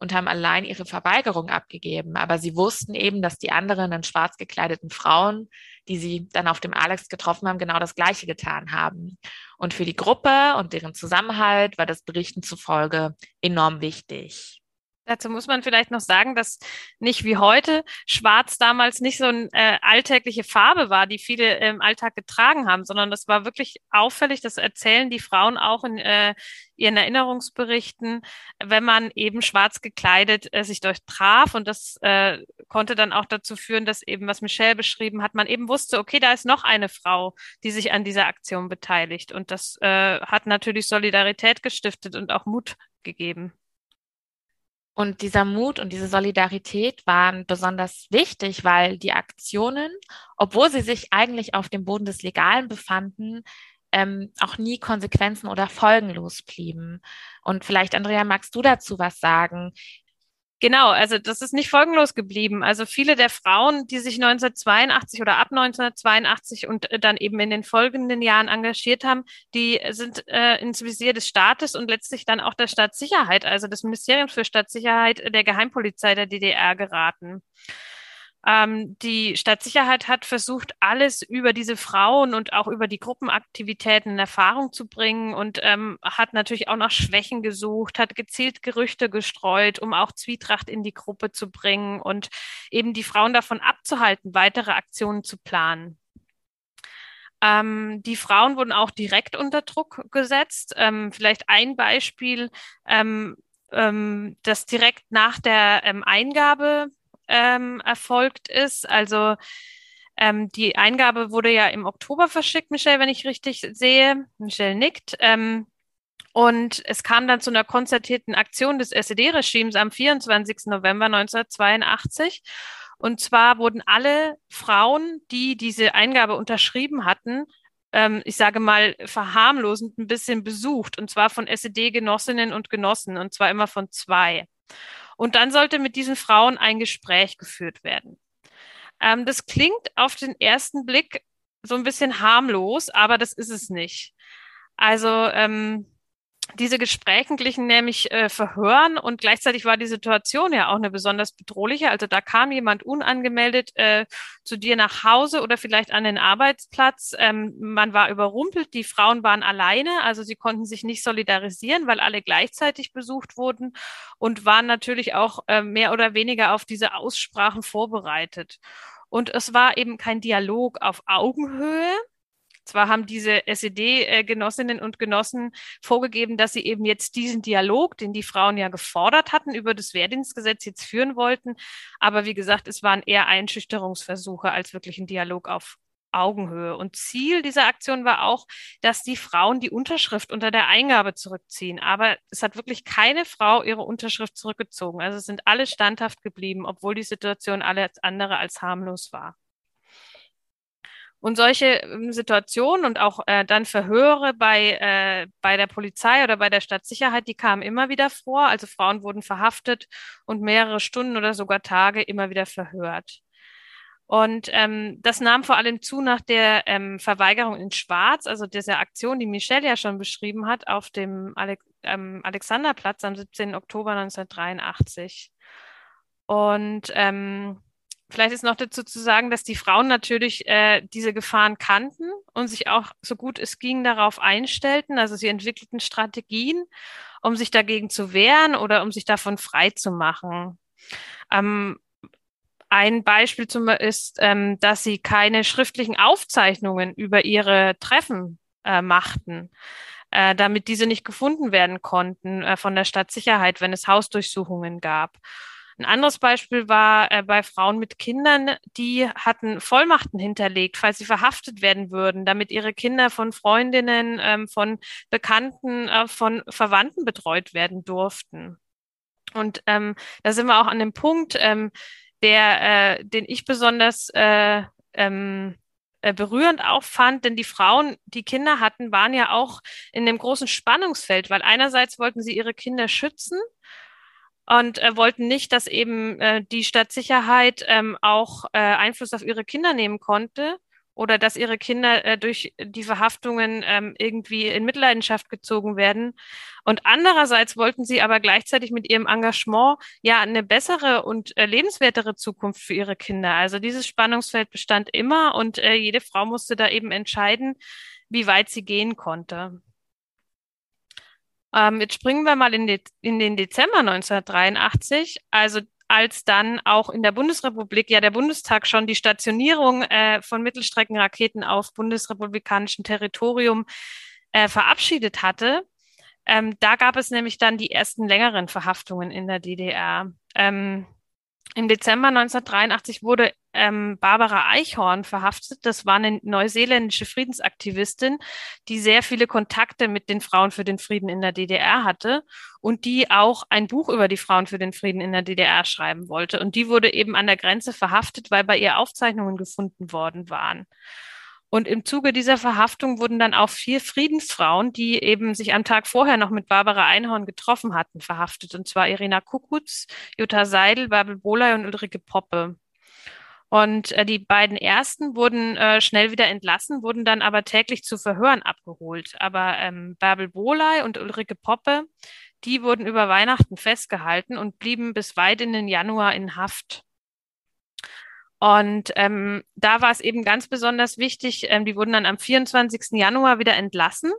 und haben allein ihre Verweigerung abgegeben. Aber sie wussten eben, dass die anderen in schwarz gekleideten Frauen, die sie dann auf dem Alex getroffen haben, genau das Gleiche getan haben. Und für die Gruppe und deren Zusammenhalt war das Berichten zufolge enorm wichtig. Dazu muss man vielleicht noch sagen, dass nicht wie heute Schwarz damals nicht so eine äh, alltägliche Farbe war, die viele im Alltag getragen haben, sondern das war wirklich auffällig. Das erzählen die Frauen auch in äh, ihren Erinnerungsberichten, wenn man eben schwarz gekleidet äh, sich durchtraf. Und das äh, konnte dann auch dazu führen, dass eben, was Michelle beschrieben hat, man eben wusste, okay, da ist noch eine Frau, die sich an dieser Aktion beteiligt. Und das äh, hat natürlich Solidarität gestiftet und auch Mut gegeben. Und dieser Mut und diese Solidarität waren besonders wichtig, weil die Aktionen, obwohl sie sich eigentlich auf dem Boden des Legalen befanden, ähm, auch nie Konsequenzen oder folgenlos blieben. Und vielleicht, Andrea, magst du dazu was sagen? Genau, also das ist nicht folgenlos geblieben. Also viele der Frauen, die sich 1982 oder ab 1982 und äh, dann eben in den folgenden Jahren engagiert haben, die sind äh, ins Visier des Staates und letztlich dann auch der Staatssicherheit, also des Ministeriums für Staatssicherheit der Geheimpolizei der DDR geraten. Ähm, die Stadtsicherheit hat versucht, alles über diese Frauen und auch über die Gruppenaktivitäten in Erfahrung zu bringen und ähm, hat natürlich auch nach Schwächen gesucht, hat gezielt Gerüchte gestreut, um auch Zwietracht in die Gruppe zu bringen und eben die Frauen davon abzuhalten, weitere Aktionen zu planen. Ähm, die Frauen wurden auch direkt unter Druck gesetzt. Ähm, vielleicht ein Beispiel, ähm, ähm das direkt nach der Eingabe ähm, erfolgt ist. Also ähm, die Eingabe wurde ja im Oktober verschickt, Michelle, wenn ich richtig sehe. Michelle nickt. Ähm, und es kam dann zu einer konzertierten Aktion des SED-Regimes am 24. November 1982. Und zwar wurden alle Frauen, die diese Eingabe unterschrieben hatten, ähm, ich sage mal, verharmlosend ein bisschen besucht. Und zwar von SED-Genossinnen und Genossen. Und zwar immer von zwei. Und dann sollte mit diesen Frauen ein Gespräch geführt werden. Ähm, das klingt auf den ersten Blick so ein bisschen harmlos, aber das ist es nicht. Also ähm, diese Gespräche glichen nämlich äh, Verhören und gleichzeitig war die Situation ja auch eine besonders bedrohliche. Also da kam jemand unangemeldet äh, zu dir nach Hause oder vielleicht an den Arbeitsplatz. Ähm, man war überrumpelt, die Frauen waren alleine, also sie konnten sich nicht solidarisieren, weil alle gleichzeitig besucht wurden und waren natürlich auch äh, mehr oder weniger auf diese Aussprachen vorbereitet. Und es war eben kein Dialog auf Augenhöhe, zwar haben diese SED-Genossinnen und Genossen vorgegeben, dass sie eben jetzt diesen Dialog, den die Frauen ja gefordert hatten, über das Wehrdienstgesetz jetzt führen wollten. Aber wie gesagt, es waren eher Einschüchterungsversuche als wirklich ein Dialog auf Augenhöhe. Und Ziel dieser Aktion war auch, dass die Frauen die Unterschrift unter der Eingabe zurückziehen. Aber es hat wirklich keine Frau ihre Unterschrift zurückgezogen. Also es sind alle standhaft geblieben, obwohl die Situation alles andere als harmlos war. Und solche ähm, Situationen und auch äh, dann Verhöre bei, äh, bei der Polizei oder bei der Stadtsicherheit, die kamen immer wieder vor. Also Frauen wurden verhaftet und mehrere Stunden oder sogar Tage immer wieder verhört. Und ähm, das nahm vor allem zu nach der ähm, Verweigerung in Schwarz, also dieser Aktion, die Michelle ja schon beschrieben hat, auf dem Ale ähm, Alexanderplatz am 17. Oktober 1983. Und ähm, vielleicht ist noch dazu zu sagen, dass die Frauen natürlich äh, diese Gefahren kannten und sich auch so gut es ging darauf einstellten. Also sie entwickelten Strategien, um sich dagegen zu wehren oder um sich davon frei zu machen. Ähm, ein Beispiel zum, ist, ähm, dass sie keine schriftlichen Aufzeichnungen über ihre Treffen äh, machten, äh, damit diese nicht gefunden werden konnten äh, von der Stadtsicherheit, wenn es Hausdurchsuchungen gab. Ein anderes Beispiel war äh, bei Frauen mit Kindern, die hatten Vollmachten hinterlegt, falls sie verhaftet werden würden, damit ihre Kinder von Freundinnen, ähm, von Bekannten, äh, von Verwandten betreut werden durften. Und ähm, da sind wir auch an dem Punkt, ähm, der, äh, den ich besonders äh, ähm, äh, berührend auch fand, denn die Frauen, die Kinder hatten, waren ja auch in dem großen Spannungsfeld, weil einerseits wollten sie ihre Kinder schützen und äh, wollten nicht, dass eben äh, die Stadtsicherheit ähm, auch äh, Einfluss auf ihre Kinder nehmen konnte oder dass ihre Kinder äh, durch die Verhaftungen ähm, irgendwie in Mitleidenschaft gezogen werden. Und andererseits wollten sie aber gleichzeitig mit ihrem Engagement ja eine bessere und äh, lebenswertere Zukunft für ihre Kinder. Also dieses Spannungsfeld bestand immer und äh, jede Frau musste da eben entscheiden, wie weit sie gehen konnte. Ähm, jetzt springen wir mal in, die, in den Dezember 1983. Also als dann auch in der Bundesrepublik ja der Bundestag schon die Stationierung äh, von Mittelstreckenraketen auf bundesrepublikanischem Territorium äh, verabschiedet hatte. Ähm, da gab es nämlich dann die ersten längeren Verhaftungen in der DDR. Ähm, im Dezember 1983 wurde ähm, Barbara Eichhorn verhaftet. Das war eine neuseeländische Friedensaktivistin, die sehr viele Kontakte mit den Frauen für den Frieden in der DDR hatte und die auch ein Buch über die Frauen für den Frieden in der DDR schreiben wollte. Und die wurde eben an der Grenze verhaftet, weil bei ihr Aufzeichnungen gefunden worden waren. Und im Zuge dieser Verhaftung wurden dann auch vier Friedensfrauen, die eben sich am Tag vorher noch mit Barbara Einhorn getroffen hatten, verhaftet. Und zwar Irina Kukutz, Jutta Seidel, Bärbel Bohley und Ulrike Poppe. Und äh, die beiden ersten wurden äh, schnell wieder entlassen, wurden dann aber täglich zu Verhören abgeholt. Aber ähm, Bärbel Bohley und Ulrike Poppe, die wurden über Weihnachten festgehalten und blieben bis weit in den Januar in Haft. Und ähm, da war es eben ganz besonders wichtig, ähm, die wurden dann am 24. Januar wieder entlassen.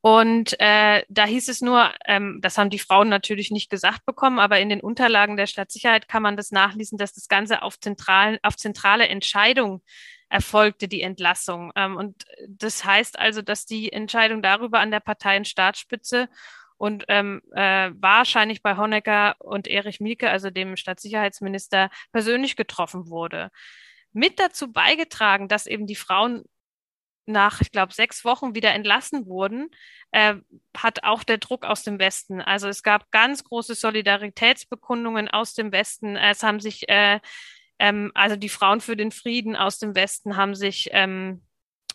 Und äh, da hieß es nur, ähm, das haben die Frauen natürlich nicht gesagt bekommen, aber in den Unterlagen der Stadtsicherheit kann man das nachlesen, dass das Ganze auf, zentralen, auf zentrale Entscheidung erfolgte, die Entlassung. Ähm, und das heißt also, dass die Entscheidung darüber an der Partei- und ähm, äh, wahrscheinlich bei Honecker und Erich Mielke, also dem Stadtsicherheitsminister, persönlich getroffen wurde. Mit dazu beigetragen, dass eben die Frauen nach, ich glaube, sechs Wochen wieder entlassen wurden, äh, hat auch der Druck aus dem Westen. Also es gab ganz große Solidaritätsbekundungen aus dem Westen. Es haben sich, äh, ähm, also die Frauen für den Frieden aus dem Westen haben sich ähm,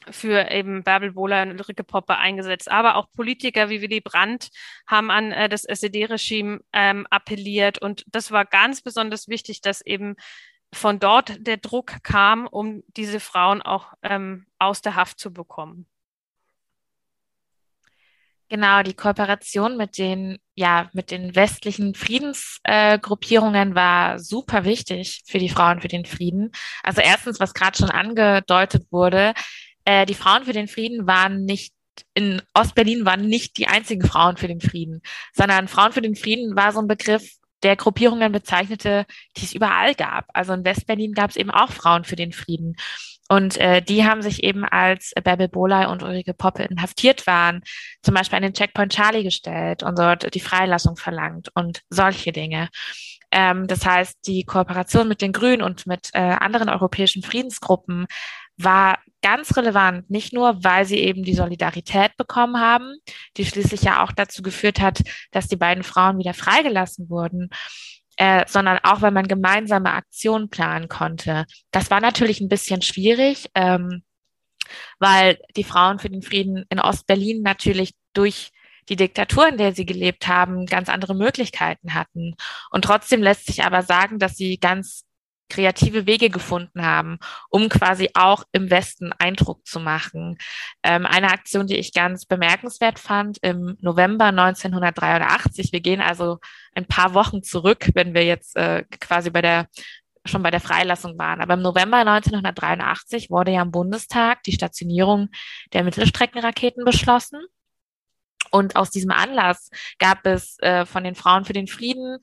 für eben Bärbel Bohler und Ulrike Poppe eingesetzt. Aber auch Politiker wie Willy Brandt haben an äh, das SED-Regime ähm, appelliert. Und das war ganz besonders wichtig, dass eben von dort der Druck kam, um diese Frauen auch ähm, aus der Haft zu bekommen. Genau, die Kooperation mit den, ja, mit den westlichen Friedensgruppierungen äh, war super wichtig für die Frauen für den Frieden. Also erstens, was gerade schon angedeutet wurde, äh, die Frauen für den Frieden waren nicht in Ostberlin waren nicht die einzigen Frauen für den Frieden, sondern Frauen für den Frieden war so ein Begriff, der Gruppierungen bezeichnete, die es überall gab. Also in Westberlin gab es eben auch Frauen für den Frieden. Und äh, die haben sich eben als Bärbel Boley und Ulrike Poppe inhaftiert waren, zum Beispiel an den Checkpoint Charlie gestellt und dort die Freilassung verlangt und solche Dinge. Ähm, das heißt, die Kooperation mit den Grünen und mit äh, anderen europäischen Friedensgruppen war ganz relevant, nicht nur, weil sie eben die Solidarität bekommen haben, die schließlich ja auch dazu geführt hat, dass die beiden Frauen wieder freigelassen wurden, äh, sondern auch, weil man gemeinsame Aktionen planen konnte. Das war natürlich ein bisschen schwierig, ähm, weil die Frauen für den Frieden in Ostberlin natürlich durch die Diktatur, in der sie gelebt haben, ganz andere Möglichkeiten hatten. Und trotzdem lässt sich aber sagen, dass sie ganz kreative Wege gefunden haben, um quasi auch im Westen Eindruck zu machen. Ähm, eine Aktion, die ich ganz bemerkenswert fand, im November 1983, wir gehen also ein paar Wochen zurück, wenn wir jetzt äh, quasi bei der schon bei der Freilassung waren. Aber im November 1983 wurde ja im Bundestag die Stationierung der Mittelstreckenraketen beschlossen. Und aus diesem Anlass gab es äh, von den Frauen für den Frieden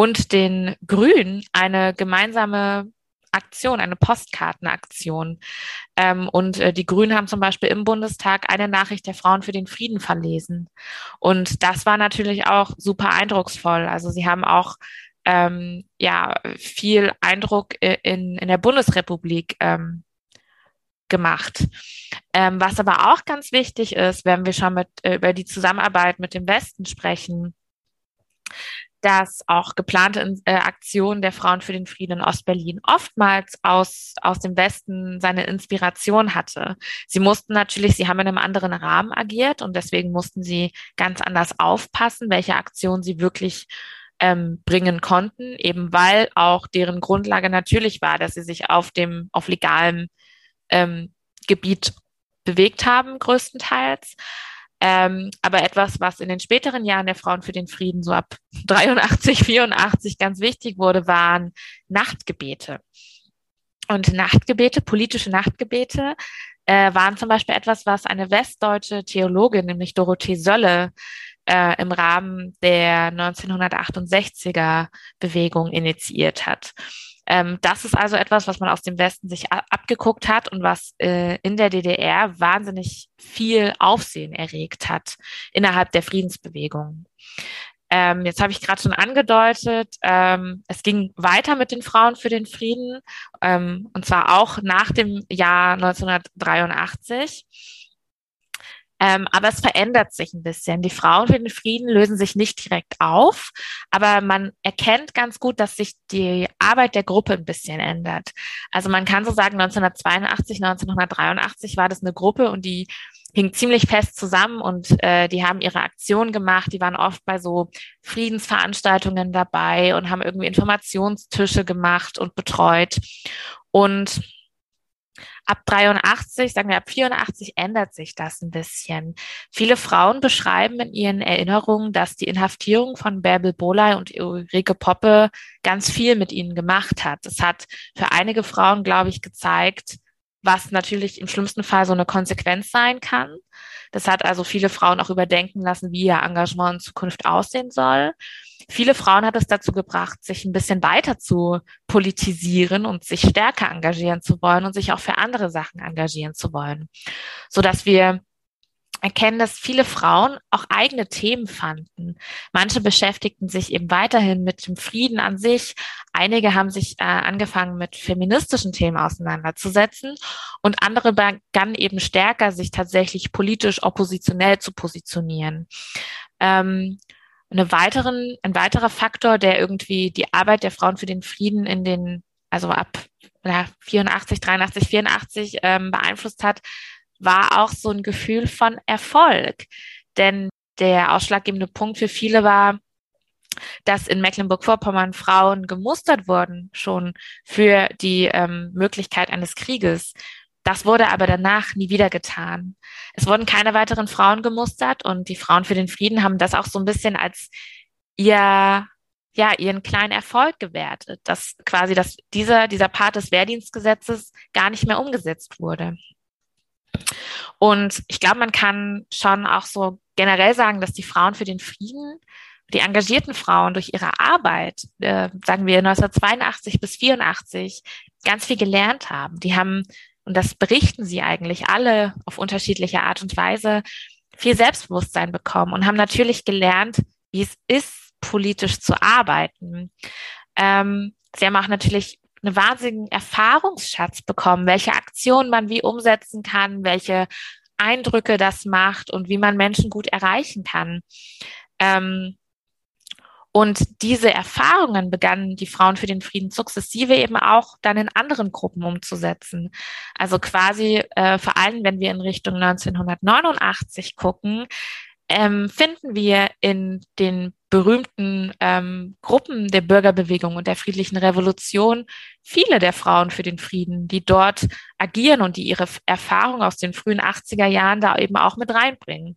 und den Grünen eine gemeinsame Aktion, eine Postkartenaktion. Ähm, und äh, die Grünen haben zum Beispiel im Bundestag eine Nachricht der Frauen für den Frieden verlesen. Und das war natürlich auch super eindrucksvoll. Also sie haben auch ähm, ja viel Eindruck in, in der Bundesrepublik ähm, gemacht. Ähm, was aber auch ganz wichtig ist, wenn wir schon mit, äh, über die Zusammenarbeit mit dem Westen sprechen, dass auch geplante äh, Aktionen der Frauen für den Frieden in Ostberlin oftmals aus, aus dem Westen seine Inspiration hatte. Sie mussten natürlich, sie haben in einem anderen Rahmen agiert und deswegen mussten sie ganz anders aufpassen, welche Aktionen sie wirklich ähm, bringen konnten, eben weil auch deren Grundlage natürlich war, dass sie sich auf dem, auf legalem ähm, Gebiet bewegt haben, größtenteils. Ähm, aber etwas, was in den späteren Jahren der Frauen für den Frieden so ab 83, 84 ganz wichtig wurde, waren Nachtgebete. Und Nachtgebete, politische Nachtgebete, äh, waren zum Beispiel etwas, was eine westdeutsche Theologin, nämlich Dorothee Sölle, äh, im Rahmen der 1968er Bewegung initiiert hat. Ähm, das ist also etwas, was man aus dem Westen sich abgeguckt hat und was äh, in der DDR wahnsinnig viel Aufsehen erregt hat innerhalb der Friedensbewegung. Ähm, jetzt habe ich gerade schon angedeutet, ähm, es ging weiter mit den Frauen für den Frieden, ähm, und zwar auch nach dem Jahr 1983. Ähm, aber es verändert sich ein bisschen. Die Frauen für den Frieden lösen sich nicht direkt auf, aber man erkennt ganz gut, dass sich die Arbeit der Gruppe ein bisschen ändert. Also man kann so sagen, 1982, 1983 war das eine Gruppe und die hing ziemlich fest zusammen und äh, die haben ihre Aktionen gemacht. Die waren oft bei so Friedensveranstaltungen dabei und haben irgendwie Informationstische gemacht und betreut. Und Ab 83, sagen wir ab 84 ändert sich das ein bisschen. Viele Frauen beschreiben in ihren Erinnerungen, dass die Inhaftierung von Bärbel Boley und Ulrike Poppe ganz viel mit ihnen gemacht hat. Es hat für einige Frauen, glaube ich, gezeigt, was natürlich im schlimmsten Fall so eine Konsequenz sein kann. Das hat also viele Frauen auch überdenken lassen, wie ihr Engagement in Zukunft aussehen soll. Viele Frauen hat es dazu gebracht, sich ein bisschen weiter zu politisieren und sich stärker engagieren zu wollen und sich auch für andere Sachen engagieren zu wollen, so dass wir erkennen, dass viele Frauen auch eigene Themen fanden. Manche beschäftigten sich eben weiterhin mit dem Frieden an sich. Einige haben sich äh, angefangen, mit feministischen Themen auseinanderzusetzen und andere begannen eben stärker, sich tatsächlich politisch oppositionell zu positionieren. Ähm, eine weiteren, ein weiterer Faktor, der irgendwie die Arbeit der Frauen für den Frieden in den, also ab ja, 84, 83, 84 ähm, beeinflusst hat, war auch so ein Gefühl von Erfolg. Denn der ausschlaggebende Punkt für viele war, dass in Mecklenburg-Vorpommern Frauen gemustert wurden, schon für die ähm, Möglichkeit eines Krieges. Das wurde aber danach nie wieder getan. Es wurden keine weiteren Frauen gemustert und die Frauen für den Frieden haben das auch so ein bisschen als ihr, ja, ihren kleinen Erfolg gewertet, dass quasi dass dieser, dieser Part des Wehrdienstgesetzes gar nicht mehr umgesetzt wurde. Und ich glaube, man kann schon auch so generell sagen, dass die Frauen für den Frieden, die engagierten Frauen durch ihre Arbeit, äh, sagen wir 1982 bis 84, ganz viel gelernt haben. Die haben und das berichten sie eigentlich alle auf unterschiedliche Art und Weise, viel Selbstbewusstsein bekommen und haben natürlich gelernt, wie es ist, politisch zu arbeiten. Ähm, sie haben auch natürlich einen wahnsinnigen Erfahrungsschatz bekommen, welche Aktionen man wie umsetzen kann, welche Eindrücke das macht und wie man Menschen gut erreichen kann. Ähm, und diese Erfahrungen begannen die Frauen für den Frieden sukzessive eben auch dann in anderen Gruppen umzusetzen. Also quasi äh, vor allem, wenn wir in Richtung 1989 gucken, ähm, finden wir in den berühmten ähm, Gruppen der Bürgerbewegung und der friedlichen Revolution viele der Frauen für den Frieden, die dort agieren und die ihre Erfahrung aus den frühen 80er Jahren da eben auch mit reinbringen.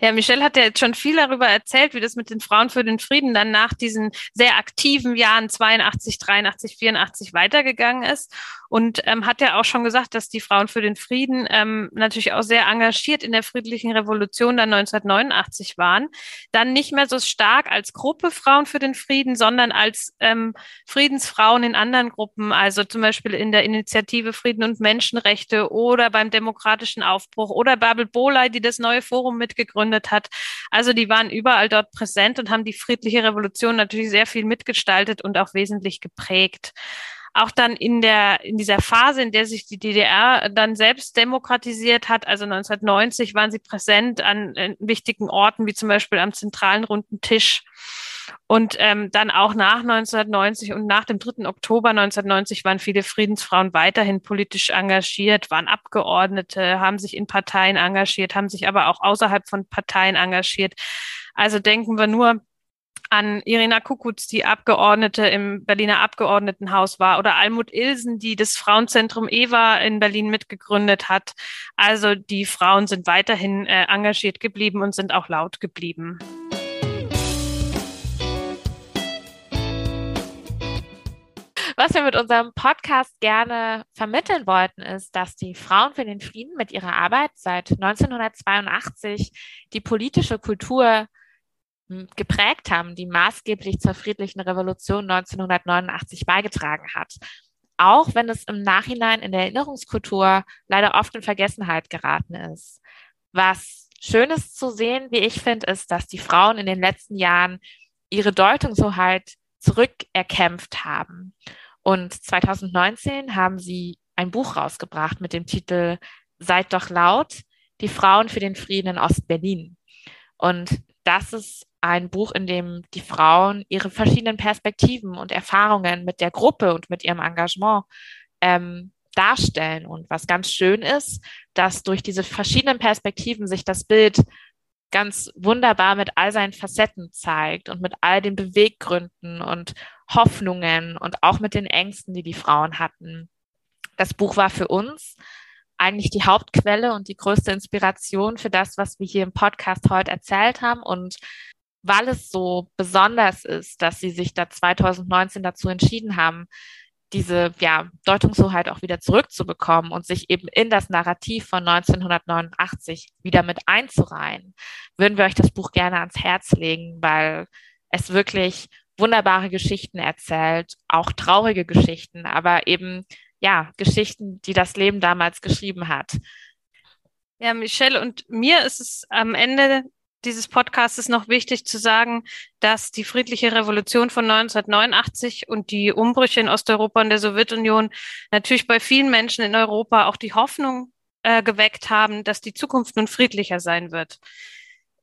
Ja, Michelle hat ja jetzt schon viel darüber erzählt, wie das mit den Frauen für den Frieden dann nach diesen sehr aktiven Jahren 82, 83, 84 weitergegangen ist und ähm, hat ja auch schon gesagt, dass die Frauen für den Frieden ähm, natürlich auch sehr engagiert in der friedlichen Revolution dann 1989 waren. Dann nicht mehr so stark als Gruppe Frauen für den Frieden, sondern als ähm, Friedensfrauen in anderen Gruppen, also zum Beispiel in der Initiative Frieden und Menschenrechte oder beim demokratischen Aufbruch oder Babel Boley, die das neue Forum mitgegründet gegründet hat. Also die waren überall dort präsent und haben die friedliche Revolution natürlich sehr viel mitgestaltet und auch wesentlich geprägt auch dann in der in dieser Phase, in der sich die DDR dann selbst demokratisiert hat, also 1990 waren sie präsent an äh, wichtigen Orten wie zum Beispiel am zentralen runden Tisch und ähm, dann auch nach 1990 und nach dem 3. Oktober 1990 waren viele Friedensfrauen weiterhin politisch engagiert, waren Abgeordnete, haben sich in Parteien engagiert, haben sich aber auch außerhalb von Parteien engagiert. Also denken wir nur an Irina Kukutz, die Abgeordnete im Berliner Abgeordnetenhaus war, oder Almut Ilsen, die das Frauenzentrum EWA in Berlin mitgegründet hat. Also die Frauen sind weiterhin äh, engagiert geblieben und sind auch laut geblieben. Was wir mit unserem Podcast gerne vermitteln wollten, ist, dass die Frauen für den Frieden mit ihrer Arbeit seit 1982 die politische Kultur geprägt haben, die maßgeblich zur friedlichen Revolution 1989 beigetragen hat. Auch wenn es im Nachhinein in der Erinnerungskultur leider oft in Vergessenheit geraten ist. Was schön ist zu sehen, wie ich finde, ist, dass die Frauen in den letzten Jahren ihre Deutungshoheit zurückerkämpft haben. Und 2019 haben sie ein Buch rausgebracht mit dem Titel Seid doch laut, die Frauen für den Frieden in Ostberlin. Und das ist ein Buch, in dem die Frauen ihre verschiedenen Perspektiven und Erfahrungen mit der Gruppe und mit ihrem Engagement ähm, darstellen. Und was ganz schön ist, dass durch diese verschiedenen Perspektiven sich das Bild ganz wunderbar mit all seinen Facetten zeigt und mit all den Beweggründen und Hoffnungen und auch mit den Ängsten, die die Frauen hatten. Das Buch war für uns eigentlich die Hauptquelle und die größte Inspiration für das, was wir hier im Podcast heute erzählt haben. Und weil es so besonders ist, dass sie sich da 2019 dazu entschieden haben, diese ja, Deutungshoheit auch wieder zurückzubekommen und sich eben in das Narrativ von 1989 wieder mit einzureihen, würden wir euch das Buch gerne ans Herz legen, weil es wirklich wunderbare Geschichten erzählt, auch traurige Geschichten, aber eben ja, Geschichten, die das Leben damals geschrieben hat. Ja, Michelle, und mir ist es am Ende dieses Podcasts noch wichtig zu sagen, dass die friedliche Revolution von 1989 und die Umbrüche in Osteuropa und der Sowjetunion natürlich bei vielen Menschen in Europa auch die Hoffnung äh, geweckt haben, dass die Zukunft nun friedlicher sein wird.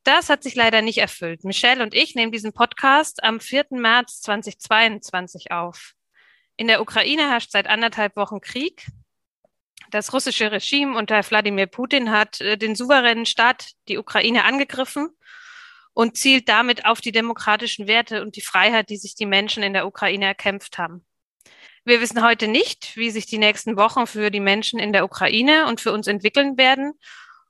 Das hat sich leider nicht erfüllt. Michelle und ich nehmen diesen Podcast am 4. März 2022 auf. In der Ukraine herrscht seit anderthalb Wochen Krieg. Das russische Regime unter Wladimir Putin hat äh, den souveränen Staat, die Ukraine, angegriffen und zielt damit auf die demokratischen Werte und die Freiheit, die sich die Menschen in der Ukraine erkämpft haben. Wir wissen heute nicht, wie sich die nächsten Wochen für die Menschen in der Ukraine und für uns entwickeln werden.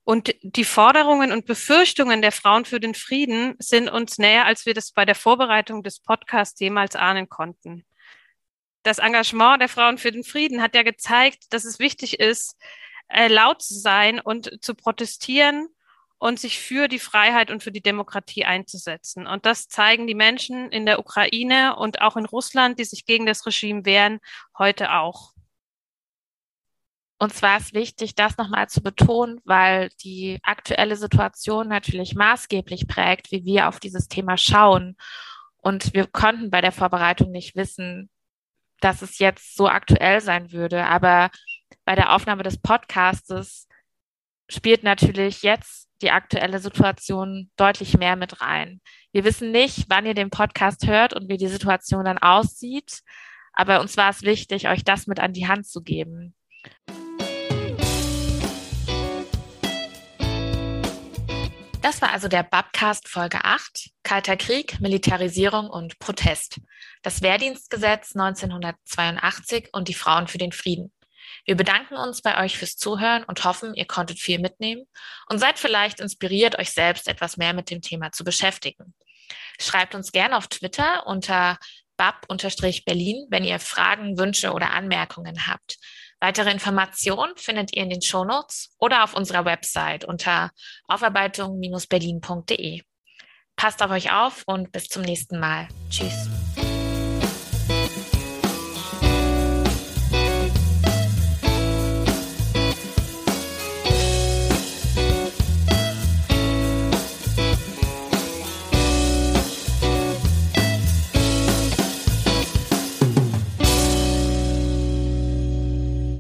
Und die Forderungen und Befürchtungen der Frauen für den Frieden sind uns näher, als wir das bei der Vorbereitung des Podcasts jemals ahnen konnten das Engagement der Frauen für den Frieden hat ja gezeigt, dass es wichtig ist, äh, laut zu sein und zu protestieren und sich für die Freiheit und für die Demokratie einzusetzen. Und das zeigen die Menschen in der Ukraine und auch in Russland, die sich gegen das Regime wehren, heute auch. Und zwar ist wichtig, das nochmal zu betonen, weil die aktuelle Situation natürlich maßgeblich prägt, wie wir auf dieses Thema schauen. Und wir konnten bei der Vorbereitung nicht wissen, dass es jetzt so aktuell sein würde. Aber bei der Aufnahme des Podcastes spielt natürlich jetzt die aktuelle Situation deutlich mehr mit rein. Wir wissen nicht, wann ihr den Podcast hört und wie die Situation dann aussieht. Aber uns war es wichtig, euch das mit an die Hand zu geben. Das war also der Babcast Folge 8, Kalter Krieg, Militarisierung und Protest. Das Wehrdienstgesetz 1982 und die Frauen für den Frieden. Wir bedanken uns bei euch fürs Zuhören und hoffen, ihr konntet viel mitnehmen und seid vielleicht inspiriert, euch selbst etwas mehr mit dem Thema zu beschäftigen. Schreibt uns gerne auf Twitter unter bab-berlin, wenn ihr Fragen, Wünsche oder Anmerkungen habt. Weitere Informationen findet ihr in den Shownotes oder auf unserer Website unter aufarbeitung-berlin.de. Passt auf euch auf und bis zum nächsten Mal. Tschüss.